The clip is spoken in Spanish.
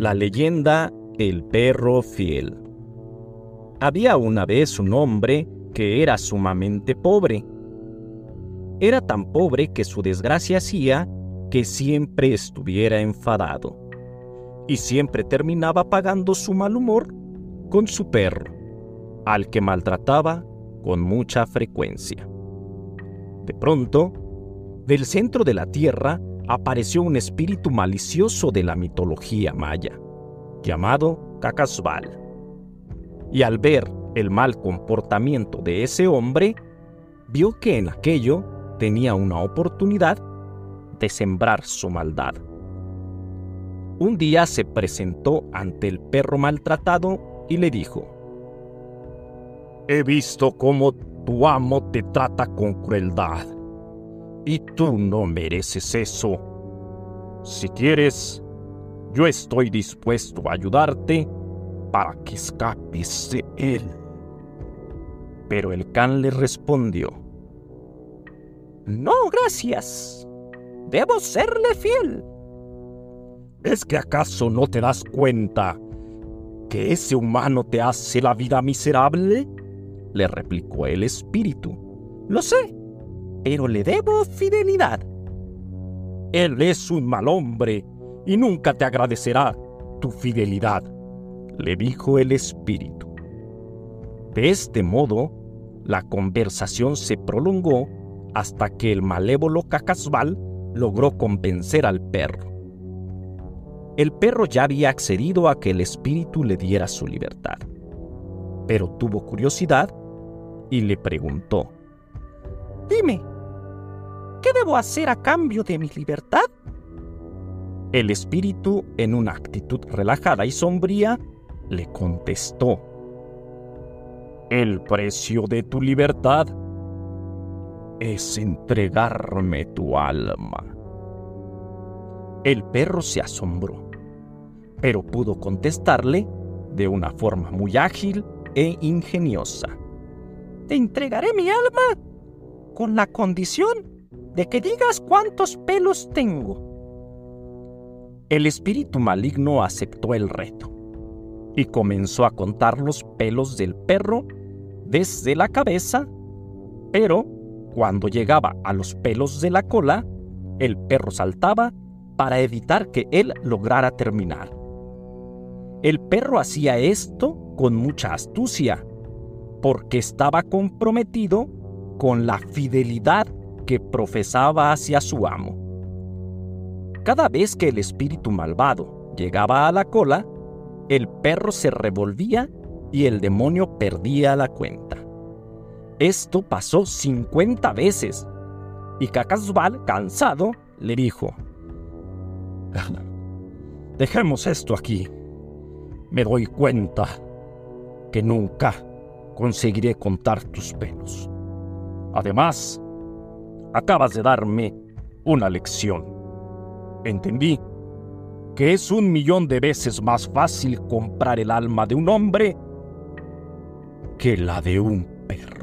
La leyenda El perro fiel. Había una vez un hombre que era sumamente pobre. Era tan pobre que su desgracia hacía que siempre estuviera enfadado y siempre terminaba pagando su mal humor con su perro, al que maltrataba con mucha frecuencia. De pronto, del centro de la tierra apareció un espíritu malicioso de la mitología maya, llamado Cacasbal. Y al ver el mal comportamiento de ese hombre, vio que en aquello tenía una oportunidad de sembrar su maldad. Un día se presentó ante el perro maltratado y le dijo, He visto cómo tu amo te trata con crueldad, y tú no mereces eso. Si quieres, yo estoy dispuesto a ayudarte para que escapes de él. Pero el can le respondió, No, gracias. Debo serle fiel. ¿Es que acaso no te das cuenta que ese humano te hace la vida miserable? Le replicó el espíritu. Lo sé, pero le debo fidelidad. Él es un mal hombre y nunca te agradecerá tu fidelidad, le dijo el espíritu. De este modo, la conversación se prolongó hasta que el malévolo Cacasbal logró convencer al perro. El perro ya había accedido a que el espíritu le diera su libertad, pero tuvo curiosidad y le preguntó, Dime, ¿qué debo hacer a cambio de mi libertad? El espíritu, en una actitud relajada y sombría, le contestó, El precio de tu libertad es entregarme tu alma. El perro se asombró, pero pudo contestarle de una forma muy ágil e ingeniosa. Te entregaré mi alma con la condición de que digas cuántos pelos tengo. El espíritu maligno aceptó el reto y comenzó a contar los pelos del perro desde la cabeza, pero cuando llegaba a los pelos de la cola, el perro saltaba para evitar que él lograra terminar. El perro hacía esto con mucha astucia, porque estaba comprometido con la fidelidad que profesaba hacia su amo. Cada vez que el espíritu malvado llegaba a la cola, el perro se revolvía y el demonio perdía la cuenta. Esto pasó 50 veces. Y Cacasbal, cansado, le dijo, Dejemos esto aquí. Me doy cuenta que nunca conseguiré contar tus pelos. Además, acabas de darme una lección. Entendí que es un millón de veces más fácil comprar el alma de un hombre que la de un perro.